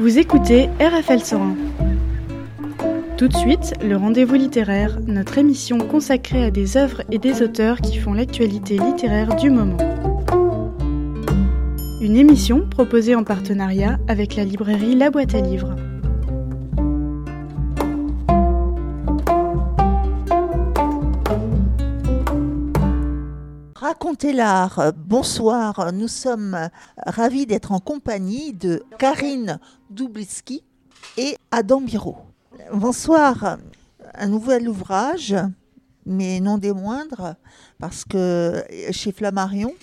Vous écoutez RFL 101. Tout de suite, le rendez-vous littéraire, notre émission consacrée à des œuvres et des auteurs qui font l'actualité littéraire du moment. Une émission proposée en partenariat avec la librairie La Boîte à Livres. Racontez l'art. Bonsoir, nous sommes ravis d'être en compagnie de Karine Doubliski et Adam Biro. Bonsoir, un nouvel ouvrage, mais non des moindres, parce que chez Flammarion,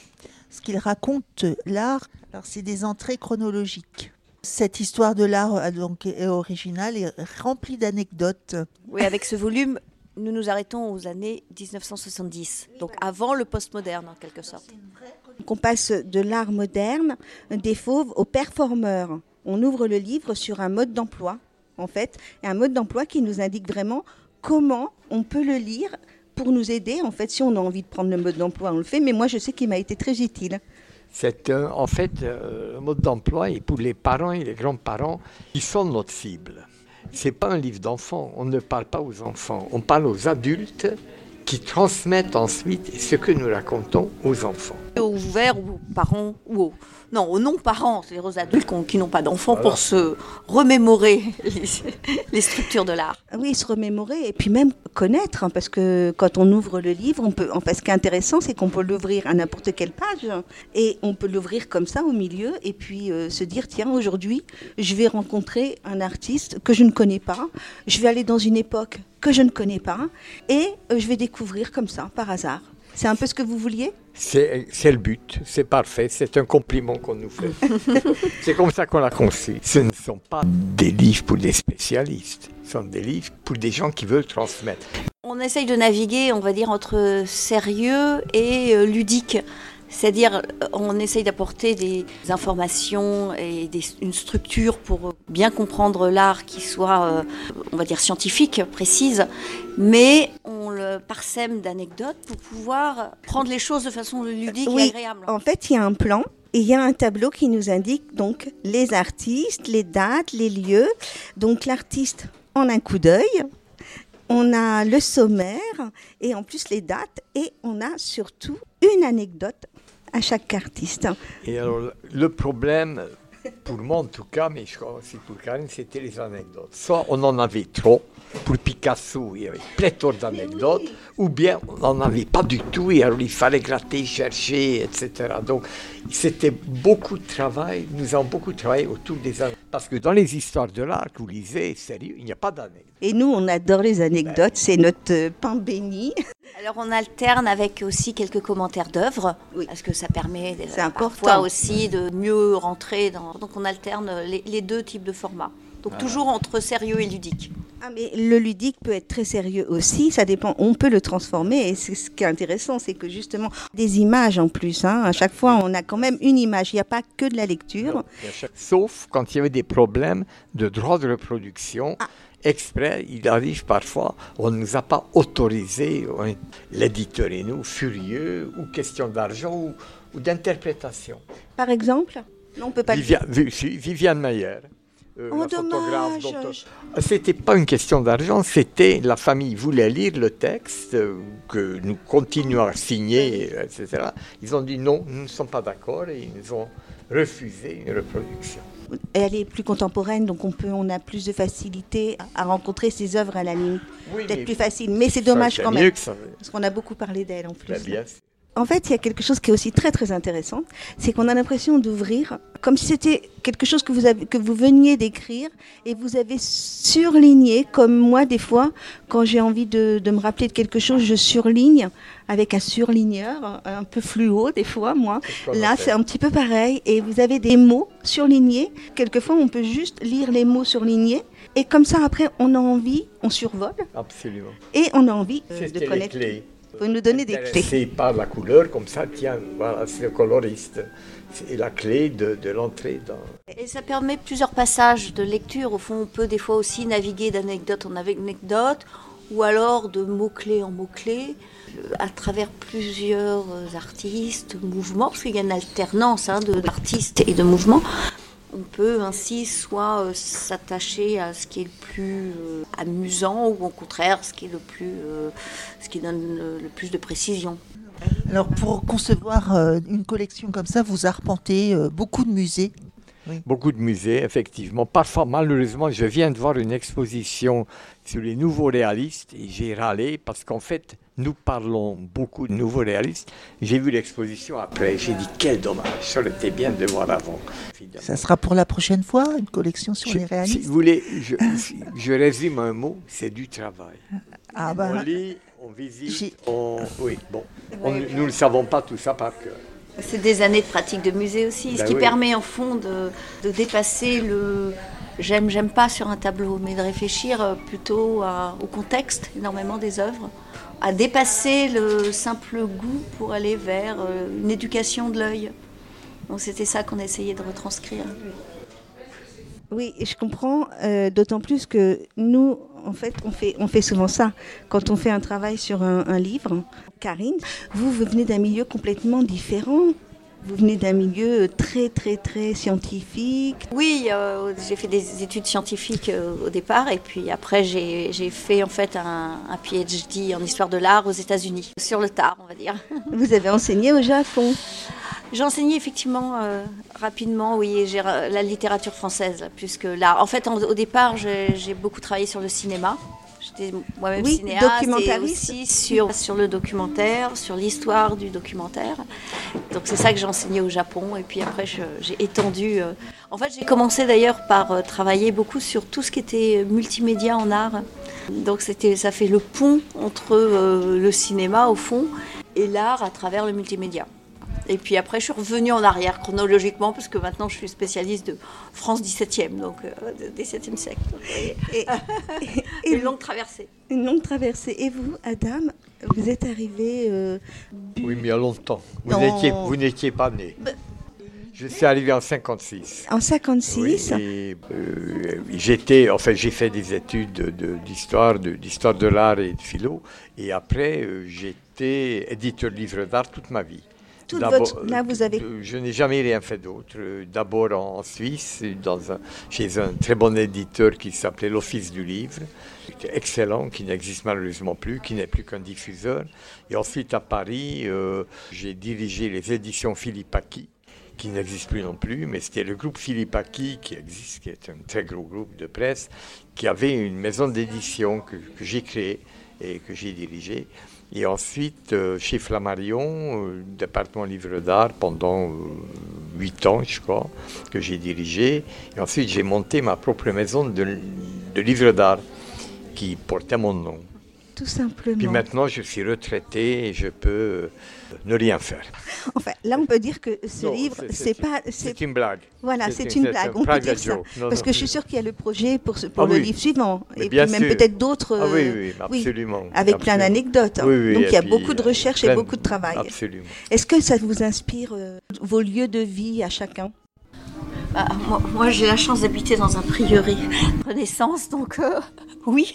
ce qu'il raconte l'art, alors c'est des entrées chronologiques. Cette histoire de l'art donc est originale et remplie d'anecdotes. Oui, avec ce volume, nous nous arrêtons aux années 1970, donc avant le postmoderne en quelque sorte. On passe de l'art moderne, des fauves, aux performeurs. On ouvre le livre sur un mode d'emploi, en fait, un mode d'emploi qui nous indique vraiment comment on peut le lire pour nous aider. En fait, si on a envie de prendre le mode d'emploi, on le fait, mais moi, je sais qu'il m'a été très utile. C'est en fait euh, un mode d'emploi et pour les parents et les grands-parents, ils sont notre cible. C'est pas un livre d'enfants, on ne parle pas aux enfants, on parle aux adultes qui transmettent ensuite ce que nous racontons aux enfants. Ouvert aux parents ou aux non, aux non-parents, c'est-à-dire aux adultes qui n'ont pas d'enfants, pour se remémorer les, les structures de l'art. Oui, se remémorer et puis même connaître, hein, parce que quand on ouvre le livre, on peut, enfin, ce qui est intéressant, c'est qu'on peut l'ouvrir à n'importe quelle page et on peut l'ouvrir comme ça au milieu et puis euh, se dire tiens, aujourd'hui, je vais rencontrer un artiste que je ne connais pas, je vais aller dans une époque que je ne connais pas et euh, je vais découvrir comme ça, par hasard. C'est un peu ce que vous vouliez? C'est le but, c'est parfait, c'est un compliment qu'on nous fait. c'est comme ça qu'on l'a conçu. Ce ne sont pas des livres pour des spécialistes, ce sont des livres pour des gens qui veulent transmettre. On essaye de naviguer, on va dire, entre sérieux et euh, ludique. C'est-à-dire, on essaye d'apporter des informations et des, une structure pour bien comprendre l'art qui soit, euh, on va dire, scientifique, précise, mais on le parsème d'anecdotes pour pouvoir prendre les choses de façon ludique Oui, et agréable. En fait, il y a un plan et il y a un tableau qui nous indique donc les artistes, les dates, les lieux. Donc l'artiste en un coup d'œil. On a le sommaire et en plus les dates et on a surtout une anecdote à chaque artiste. Et alors, le problème, pour moi en tout cas, mais je crois aussi pour Karine, c'était les anecdotes. Soit on en avait trop, pour Picasso, il y avait pléthore d'anecdotes, ou bien on n'en avait pas du tout, et alors il fallait gratter, chercher, etc. Donc c'était beaucoup de travail, nous avons beaucoup travaillé autour des anecdotes. Parce que dans les histoires de l'art que vous lisez, sérieux, il n'y a pas d'anecdotes. Et nous, on adore les anecdotes, c'est notre euh, pain béni. Alors on alterne avec aussi quelques commentaires d'œuvres, Oui. parce que ça permet de- C'est important. parfois aussi de mieux rentrer dans... Donc on alterne les, les deux types de formats. Donc toujours entre sérieux et ludique. Ah, mais le ludique peut être très sérieux aussi, ça dépend, on peut le transformer et c'est ce qui est intéressant, c'est que justement des images en plus, hein, à chaque fois on a quand même une image, il n'y a pas que de la lecture. Sauf quand il y avait des problèmes de droit de reproduction. Exprès, il arrive parfois, on ne nous a pas autorisé, on- l'éditeur et nous, furieux, ou question d'argent, ou, ou d'interprétation. Par exemple, non, on peut pas le si, Viviane Mayer. euh, Oh, dommage. dont- C'était pas une question d'argent, c'était la famille voulait lire le texte euh, que nous continuons à signer, euh, etc. Ils ont dit non, nous ne sommes pas d'accord et ils nous ont refusé une reproduction. Elle est plus contemporaine, donc on peut, on a plus de facilité à rencontrer ses œuvres à la limite. Oui, Peut-être plus facile, mais c'est dommage quand mieux même, que ça. parce qu'on a beaucoup parlé d'elle en plus. Sûr. En fait, il y a quelque chose qui est aussi très très intéressant, c'est qu'on a l'impression d'ouvrir comme si c'était quelque chose que vous, avez, que vous veniez d'écrire et vous avez surligné, comme moi des fois, quand j'ai envie de, de me rappeler de quelque chose, je surligne avec un surligneur, un peu fluo des fois, moi. Là, c'est un petit peu pareil et vous avez des mots surlignés. Quelquefois, on peut juste lire les mots surlignés et comme ça, après, on a envie, on survole Absolument. et on a envie euh, de les connaître. clés. Vous nous donner des clés. Intéressé par la couleur, comme ça, tiens, voilà, c'est le coloriste. C'est la clé de, de l'entrée dans. Et ça permet plusieurs passages de lecture. Au fond, on peut des fois aussi naviguer d'anecdote en anecdote, ou alors de mots-clés en mots-clés, euh, à travers plusieurs artistes, mouvements, parce qu'il y a une alternance hein, de- d'artistes et de mouvements. On peut ainsi soit euh, s'attacher à ce qui est le plus euh, amusant ou au contraire ce qui est le plus, euh, ce qui donne le, plus de précision. Alors pour concevoir une collection comme ça, vous arpentez beaucoup de musées. Beaucoup de musées, effectivement. Parfois, malheureusement, je viens de voir une exposition sur les nouveaux réalistes et j'ai râlé parce qu'en fait, nous parlons beaucoup de nouveaux réalistes. J'ai vu l'exposition après, j'ai dit quel dommage, ça aurait été bien de le voir avant. Évidemment. Ça sera pour la prochaine fois, une collection sur Je- les si réalistes vous voulez, je, si- je résume un mot, c'est du travail. Ah On ben, lit, on visite, on... Oui, bon. On- nous ne savons pas tout ça par cœur. C'est des années de pratique de musée aussi, ce Ben qui oui. permet en fond de, de dépasser le j'aime, j'aime pas sur un tableau, mais de réfléchir euh, plutôt à- au contexte énormément des œuvres, à dépasser le simple goût pour aller vers euh, une éducation de l'œil. Donc c'était ça qu'on essayait de retranscrire. Oui, je comprends, euh, d'autant plus que nous, en fait, on fait, on fait souvent ça. Quand on fait un travail sur un, un livre, Karine, vous, vous venez d'un milieu complètement différent. Vous venez d'un milieu très, très, très scientifique. Oui, euh, j'ai fait des études scientifiques euh, au départ et puis après j'ai j'ai fait en fait un, un PhD en histoire de l'art aux États-Unis, sur le tard on va dire. Vous avez enseigné au Japon. J'ai enseigné effectivement euh, rapidement, oui, j'ai la littérature française, là, plus que l'art. En fait, en- au départ, j'ai beaucoup travaillé sur le cinéma. J'étais moi-même Oui, cinéaste et aussi sur, sur le documentaire, sur l'histoire du documentaire. Donc c'est ça que j'ai enseigné au Japon. Et puis après, j'ai étendu. euh, En fait, j'ai commencé d'ailleurs par euh, travailler beaucoup sur tout ce qui était multimédia en art. Donc c'était, ça fait le pont entre le cinéma au fond et l'art à travers le multimédia. Et puis après, je suis revenue en arrière chronologiquement, parce que maintenant je suis spécialiste de France 17e, donc euh, de 17e siècle. Et, et Une longue traversée. une longue traversée. Et vous, Adam, vous êtes arrivé. euh, Oui, mais il y a longtemps. Vous n'étiez vous n'étiez pas né. Je suis arrivé en 56. en 56. Oui, et, euh, j'étais, enfin, j'ai fait des études de- de- d'histoire, de, d'histoire de l'art et de philo, et après, euh, j'étais éditeur de livres d'art toute ma vie. Toute D'abord, votre- là, vous avez- euh, Je n'ai jamais rien fait d'autre. D'abord en Suisse, dans un, chez un très bon éditeur qui s'appelait l'Office du Livre, qui était excellent, qui n'existe malheureusement plus, qui n'est plus qu'un diffuseur. Et ensuite à Paris, euh, j'ai dirigé les éditions Philippe Aki, qui n'existe plus non plus, mais c'était le groupe Philippe Aki qui existe, qui est un très gros groupe de presse, qui avait une maison d'édition que, que j'ai créée et que j'ai dirigée. Et ensuite, euh, chez Flammarion, euh, département livre d'art, pendant euh, huit ans, je crois, que j'ai dirigé. Et ensuite, j'ai monté ma propre maison de, de livres d'art qui portait mon nom. Tout simplement. Puis maintenant, je suis retraité et je peux ne rien faire. Enfin, là, on peut dire que ce Non, livre, c'est- pas, c'est une blague. voilà, c'est une- blague. On peut dire ça. Non, parce non. que je suis sûre qu'il y a le projet pour ce- pour Ah le oui. livre suivant, Mais et bien puis même sûr. peut-être d'autres. Ah oui, euh, oui, absolument. Avec plein d'anecdotes. hein. Oui, oui, Donc il y a puis, beaucoup de recherches et beaucoup de travail. Absolument. Est-ce que ça vous inspire euh, vos lieux de vie à chacun? Bah, moi, moi, j'ai la chance d'habiter dans un prieuré Renaissance, donc euh, oui.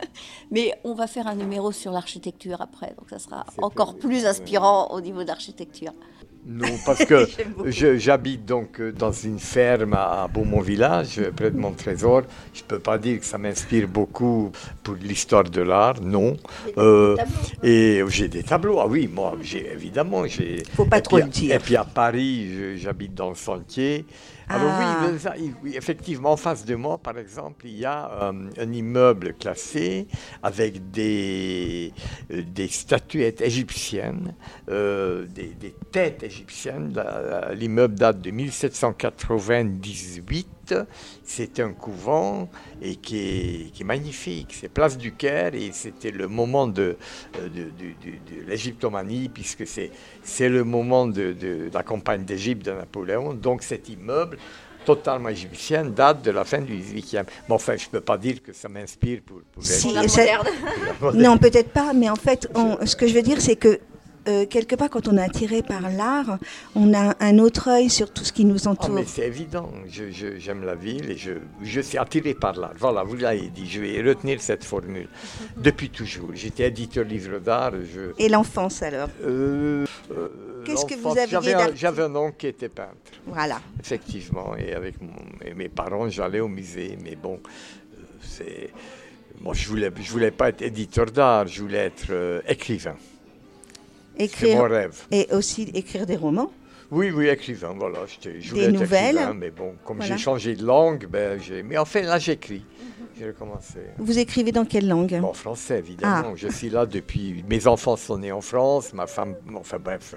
Mais on va faire un numéro sur l'architecture après, donc ça sera encore plus inspirant au niveau d'architecture. Non, parce que j'habite donc euh, dans une ferme à à Beaumont-Village, euh, près de mon trésor. Je ne peux pas dire que ça m'inspire beaucoup pour l'histoire de l'art, non. Euh, et j'ai des tableaux, ah oui, moi, évidemment. j'ai- Faut pas et trop puis- le dire. Et puis à Paris, j'habite dans le sentier. Alors Ah. oui, mais ça, oui, effectivement, en face de moi, par exemple, il y a euh, un immeuble classé avec des, euh, des statuettes égyptiennes, euh, des, des têtes égyptiennes. L'immeuble date de 1798. C'est un couvent et qui est, qui est magnifique. C'est Place du Caire et c'était le moment de, euh, de, de- de- de l'égyptomanie puisque c'est le moment de, la campagne d'Égypte de Napoléon. Donc cet immeuble totalement égyptien date de la fin du 18e. Mais enfin, je ne peux pas dire que ça m'inspire pour, Si, la ça- moderne. pour la moderne. Non, peut-être pas, mais en fait, on- ce que je veux dire, c'est que euh, quelque part, quand on est attiré par l'art, on a un autre œil sur tout ce qui nous Ah, entoure. mais c'est évident. Je- je- J'aime la ville et je, je suis attiré par l'art. Voilà, vous l'avez dit. Je vais retenir cette formule. Depuis toujours. J'étais éditeur livre d'art. Je, Et l'enfance alors? Euh, euh, Qu'est-ce que vous aviez j'avais un, un oncle qui était peintre, Voilà. effectivement. Et avec mon- et mes parents, j'allais au musée. Mais bon, c'est. Moi, je voulais, je voulais pas être éditeur d'art, je voulais être euh, écrivain. Mon Écrire rêve. et aussi écrire des romans. Oui, oui, écrivain, voilà. Je voulais Des être nouvelles. écrivain, mais bon, comme Voilà. j'ai changé de langue, ben, j'ai... Mais enfin, là, j'écris. J'ai. Vous écrivez dans quelle langue? En français, évidemment. Ah. Je suis là depuis. Mes enfants sont nés en France, ma femme. Enfin bref,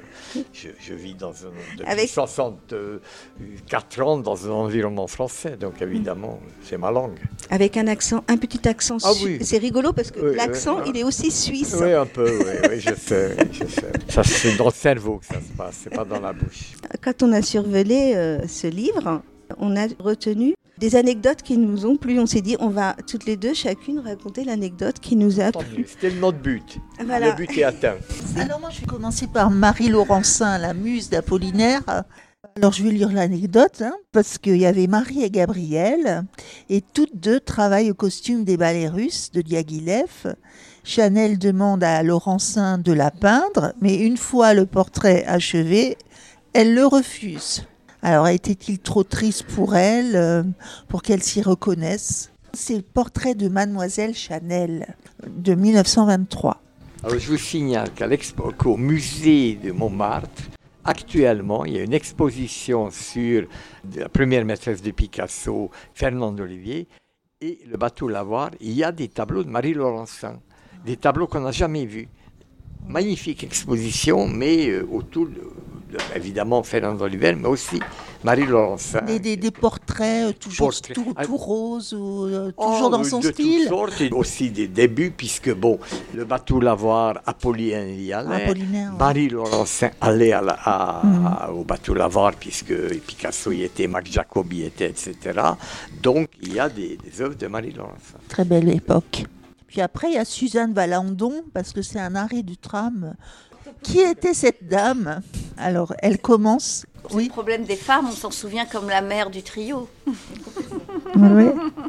je, je vis dans un. Depuis Avec- 64 ans dans un environnement français, donc évidemment, c'est ma langue. Avec un accent, un petit accent. Ah su- oui. C'est rigolo parce que Oui, l'accent, oui, il est aussi suisse. Oui, un peu, oui, je sais, je sais. C'est dans le cerveau que ça se passe, c'est pas dans la bouche. Quand on a survolé euh, ce livre, on a retenu des anecdotes qui nous ont plu. On s'est dit, on va toutes les deux, chacune, raconter l'anecdote qui nous a plu. C'était notre but. Voilà. Le but est atteint. Alors moi, je vais commencer par Marie Laurencin, la muse d'Apollinaire. Alors je vais lire l'anecdote, hein, parce qu'il y avait Marie et Gabrielle, et toutes deux travaillent au costume des ballets russes de Diaghilev. Chanel demande à Laurencin de la peindre, mais une fois le portrait achevé, elle le refuse. Alors était-il trop triste pour elle, euh, pour qu'elle s'y reconnaisse? C'est le portrait de Mademoiselle Chanel de 1923. Alors, je vous signale qu'au musée de Montmartre, actuellement, il y a une exposition sur la première maîtresse de Picasso, Fernande Olivier, et le bateau Lavoir. Il y a des tableaux de Marie Laurencin, des tableaux qu'on n'a jamais vus. Magnifique exposition, mais euh, autour, de- évidemment, Fernande Olivier, mais aussi Marie Laurencin. Des, des- des portraits euh, toujours Portraits. tout, Ah. tout roses ou euh, Oh, toujours dans son de style. toutes sortes, et aussi des débuts, puisque bon, le bateau Lavoir, Apollinaire y allait. Apollinaire, ouais. Marie Laurencin allait à la- à- Mhm. à- au bateau Lavoir, puisque Picasso y était, Marc Jacobi y était, etc. Donc, il y a des, des œuvres de Marie Laurencin. Très belle époque. Puis après, il y a Suzanne Valandon, parce que c'est un arrêt du tram. Qui était cette dame Alors, elle commence. Le Oui, problème des femmes, on s'en souvient comme la mère du trio. oui.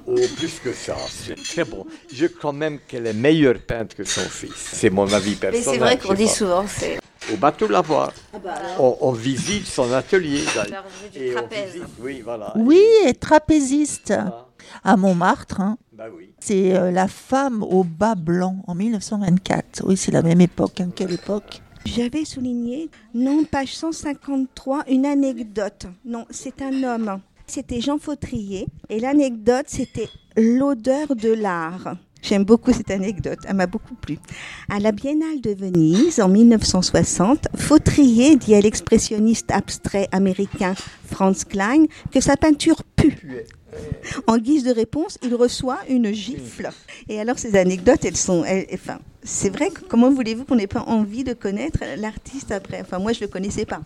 Oh, plus que ça, c'est très bon. Je crois même qu'elle est meilleure peintre que son fils. C'est mon avis Mais personnel. c'est vrai qu'on dit pas. souvent, c'est Au bateau Lavoir, Ah bah on, on visite son atelier. du Et on visite- oui, voilà. Oui, et trapéziste Voilà. à Montmartre. hein. Bah oui. C'est euh, la femme au bas blanc en 1924. Oui, c'est la même époque. hein. Quelle époque J'avais souligné, non, page 153, une anecdote. Non, c'est un homme. C'était Jean Fautrier. Et l'anecdote, c'était l'odeur de l'art. J'aime beaucoup cette anecdote, elle m'a beaucoup plu. À la Biennale de Venise, en 1960, Fautrier dit à l'expressionniste abstrait américain Franz Klein que sa peinture pue. En guise de réponse, il reçoit une gifle. Et alors, ces anecdotes, elles sont. enfin, c'est vrai comment voulez-vous qu'on n'ait pas envie de connaître l'artiste après? Enfin, moi, je ne le connaissais pas.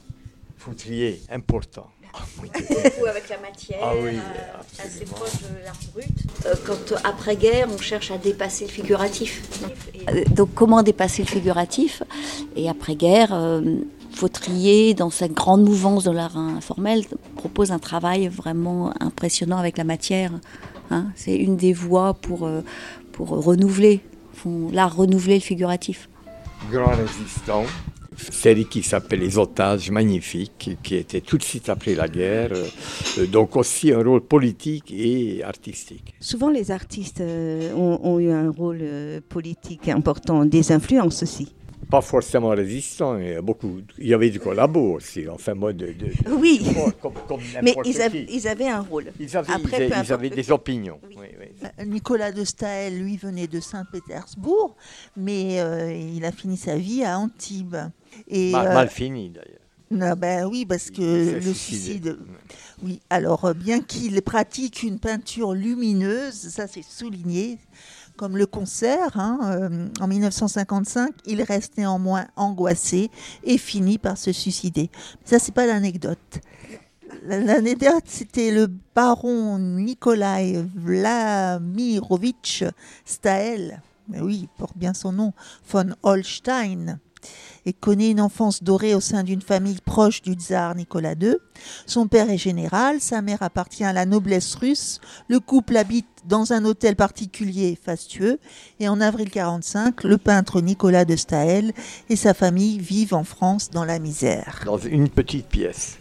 Foutrier, important. Beaucoup avec la matière, Ah oui, euh, assez proche de l'art brut. Euh, quand euh, après-guerre, on cherche à dépasser le figuratif. Donc comment dépasser le figuratif? Et après-guerre, euh, Fautrier, dans sa grande mouvance de l'art informel, propose un travail vraiment impressionnant avec la matière. hein. C'est une des voies pour, pour renouveler, l'art renouveler le figuratif. grand résistant. Série qui s'appelle Les Otages, magnifique, qui- était tout de suite après la guerre. euh, donc aussi un rôle politique et artistique. Souvent, les artistes euh, ont, ont eu un rôle euh, politique important, des influences aussi. Pas forcément résistant, il y, a beaucoup, il y avait du collabo aussi, enfin moi de... de- Oui, comme, comme- comme mais ils, av- qui. ils avaient un rôle. Ils avaient, Après, ils ils avaient des opinions. Oui. oui, oui. Nicolas de Staël, lui, venait de Saint-Pétersbourg, mais euh, il a fini sa vie à Antibes. Et, Mal, euh, mal fini d'ailleurs. non, ben oui, parce que le suicide. Oui, alors euh, bien qu'il pratique une peinture lumineuse, ça c'est souligné, comme le concert, hein, euh, en 1955, il reste néanmoins angoissé et finit par se suicider. Ça, c'est pas l'anecdote. L'anecdote, c'était le baron Nikolai Vlamirovitch mais oui, il porte bien son nom, von Holstein, et connaît une enfance dorée au sein d'une famille proche du tsar Nicolas II. Son père est général, sa mère appartient à la noblesse russe. Le couple habite dans un hôtel particulier fastueux et en avril 45, le peintre Nicolas de Staël et sa famille vivent en France dans la misère. Dans une petite pièce.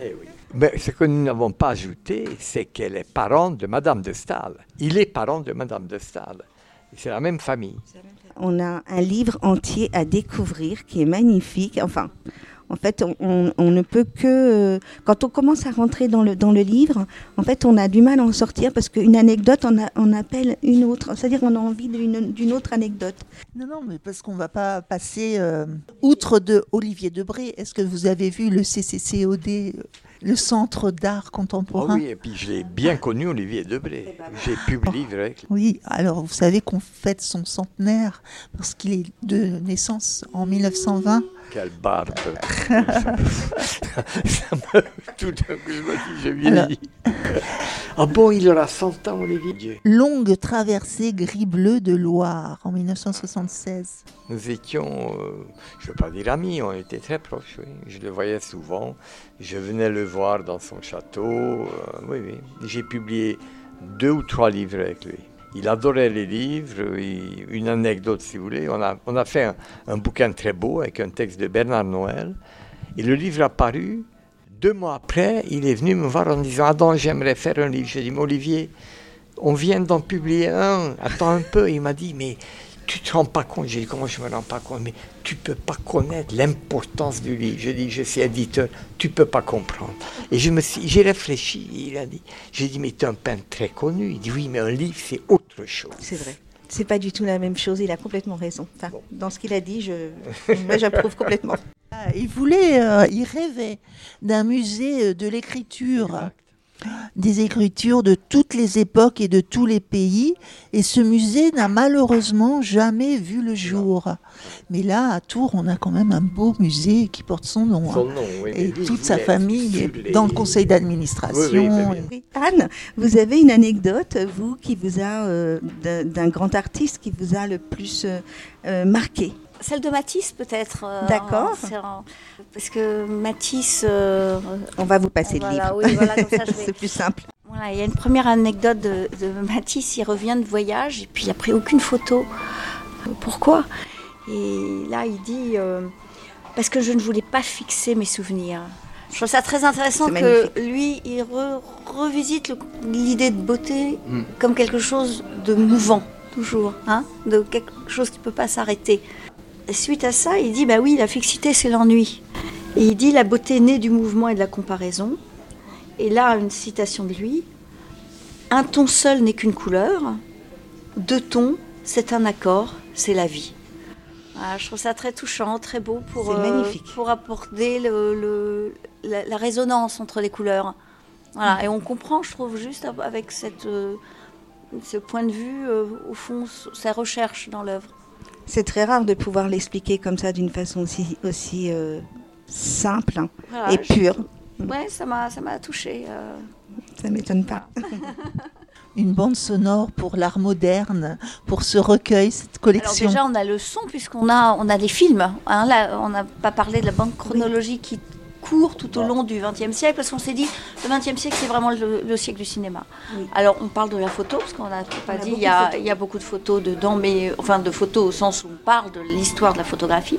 Eh oui. Mais ce que nous n'avons pas ajouté, c'est qu'elle est parente de Madame de Staël. Il est parent de Madame de Staël. C'est la même famille. On a un livre entier à découvrir qui est magnifique. Enfin, en fait, on, on- on ne peut que... euh, Quand on commence à rentrer dans le, dans le livre, en fait, on a du mal à en sortir parce qu'une anecdote, on, a- on appelle une autre. C'est-à-dire qu'on a envie d'une d'une autre anecdote. Non, non, mais parce qu'on ne va pas passer euh, outre de Olivier Debré. Est-ce que vous avez vu le CCCOD, euh, le Centre d'art Ah contemporain oui, et puis je l'ai bien connu, Olivier Debré. J'ai pu vivre avec lui. Oui, alors vous savez qu'on fête son centenaire parce qu'il est de naissance en 1920. Quelle barbe Ça me- Tout d'un coup, je me dis, je vieillis. Ah bon, il aura 100 ans, Olivier Longue traversée gris-bleu de Loire en 1976. Nous étions, euh, je ne veux pas dire amis, on était très proches, oui. Je le voyais souvent. Je venais le voir dans son château. euh, oui, oui. J'ai publié deux ou trois livres avec lui. Il adorait les livres. une anecdote, si vous voulez. On a, fait un, bouquin très beau avec un texte de Bernard Noël. Et le livre a paru. Deux mois après, il est venu me voir en disant Adam, j'aimerais faire un livre. J'ai dit Olivier, on vient d'en publier un. Attends un peu. Il m'a dit Mais tu te rends pas compte J'ai dit Comment je me rends pas compte Mais tu peux pas connaître l'importance du livre. J'ai dit Je suis éditeur, tu peux pas comprendre. Et je me suis, j'ai réfléchi. Il a dit J'ai dit Mais tu es un peintre très connu. Il dit Oui, mais un livre, c'est autre chose. C'est vrai. C'est pas du tout la même chose. Il a complètement raison. Enfin, Dans ce qu'il a dit, je, moi, j'approuve complètement. Ah, Il voulait, euh, il rêvait d'un musée euh, de l'écriture, Exact. Des écritures de toutes les époques et de tous les pays. Et ce musée n'a malheureusement jamais vu le jour. Mais là, à Tours, on a quand même un beau musée qui porte son nom. hein. Son nom, oui. mais Et toute sa famille est les- dans le conseil d'administration. Oui. Anne, vous avez une anecdote, vous, qui vous a, euh, d'un d'un grand artiste qui vous a le plus euh, euh, marqué. Celle de Matisse, peut-être. euh, D'accord. Parce que Matisse. euh, On va vous passer Voilà, le livre. oui, voilà, vais- C'est plus simple. Voilà, il y a une première anecdote de, de Matisse, il revient de voyage et puis il n'a pris aucune photo. Pourquoi? Et là, il dit euh, Parce que je ne voulais pas fixer mes souvenirs. Je trouve ça très intéressant que magnifique. lui, il re- revisite l'idée de beauté Mm. comme quelque chose de mouvant, toujours, hein, de quelque chose qui ne peut pas s'arrêter. Et suite à ça, il dit Bah oui, la fixité, c'est l'ennui. Et il dit La beauté naît du mouvement et de la comparaison. Et là, une citation de lui Un ton seul n'est qu'une couleur, deux tons, c'est un accord, c'est la vie. Voilà, je trouve ça très touchant, très beau pour, pour apporter le, le- la, la résonance entre les couleurs. Voilà, et on comprend, je trouve, juste avec cette, euh, ce point de vue, euh, au fond, sa recherche dans l'œuvre. C'est très rare de pouvoir l'expliquer comme ça d'une façon aussi, aussi euh, simple hein, Voilà, et je- pure. Ouais, ça m'a, ça m'a touché. Ça m'étonne pas. Une bande sonore pour l'art moderne, pour ce recueil, cette Alors collection. déjà, on a le son puisqu'on a, on a des films. hein. là, on n'a pas parlé de la bande chronologique qui court tout au long du XXe siècle parce qu'on s'est dit le XXe siècle c'est vraiment le, le siècle du cinéma. Oui. Alors on parle de la photo parce qu'on n'a pas a dit il y, a, de photos. il y a beaucoup de photos dedans, mais enfin de photos au sens où on parle de l'histoire de la photographie.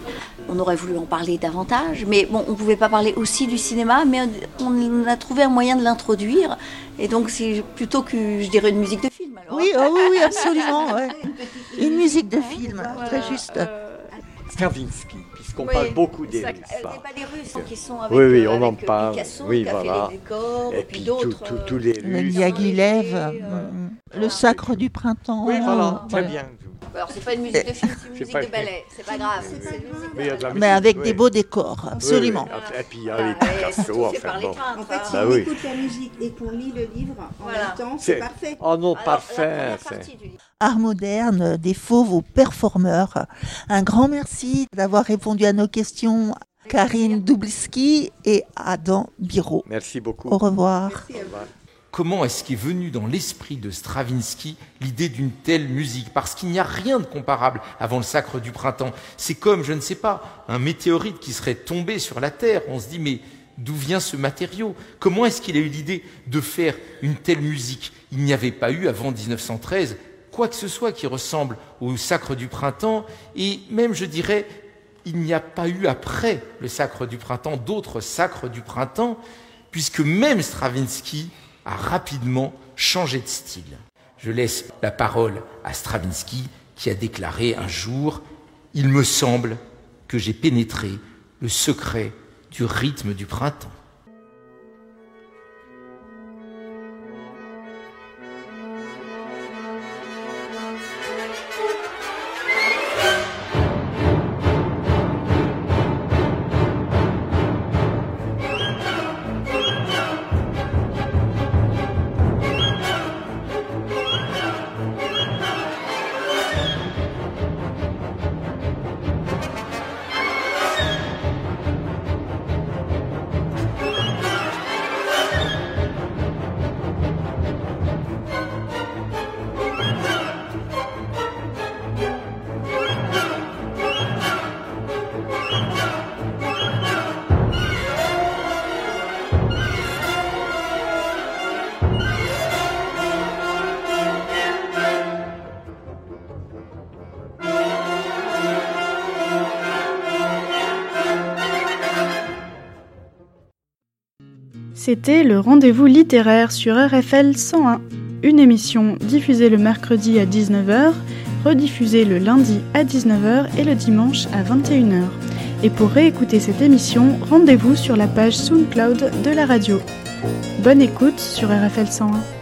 On aurait voulu en parler davantage, mais bon, on pouvait pas parler aussi du cinéma, mais on, on a trouvé un moyen de l'introduire. Et donc c'est plutôt que je dirais une musique de film. Alors. Oui, oh oui, oui, absolument. ouais. Une musique de film, très juste. euh, Stravinsky, puisqu'on Oui, parle beaucoup des Russes. euh, là. C'est pas les Russes qui sont avec, Oui, oui, euh, on en avec, euh, parle. Picasso, Oui, voilà. les décors, Et puis puis d'autres. tous les Le. Diaghilev, euh, le sacre du printemps. Oui, voilà, très Ouais. bien. Alors c'est pas une musique de film, c'est une musique pas- de ballet. C'est pas grave. c'est une musique de Mais avec oui. des beaux décors, absolument. oui. Et puis il y a Voilà, les Picasso, enfin bon. En fait, si Bah on oui. écoute la musique et qu'on lit le livre en Voilà. même temps, C'est- parfait. Oh non, Alors, parfait. Art moderne, des fauves aux performeurs. Un grand merci d'avoir répondu à nos questions, Karine Dubliski et Adam Biro. Merci beaucoup. Au revoir. Merci à vous. Comment est-ce qu'est venue dans l'esprit de Stravinsky l'idée d'une telle musique? Parce qu'il n'y a rien de comparable avant le sacre du printemps. C'est comme, je ne sais pas, un météorite qui serait tombé sur la Terre. On se dit, mais d'où vient ce matériau? Comment est-ce qu'il a eu l'idée de faire une telle musique? Il n'y avait pas eu avant 1913 quoi que ce soit qui ressemble au sacre du printemps, et même, je dirais, il n'y a pas eu après le sacre du printemps d'autres sacres du printemps, puisque même Stravinsky a rapidement changé de style. Je laisse la parole à Stravinsky qui a déclaré un jour Il me semble que j'ai pénétré le secret du rythme du printemps. C'était le rendez-vous littéraire sur RFL 101, une émission diffusée le mercredi à 19h, rediffusée le lundi à 19h et le dimanche à 21h. Et pour réécouter cette émission, rendez-vous sur la page SoundCloud de la radio. Bonne écoute sur RFL 101.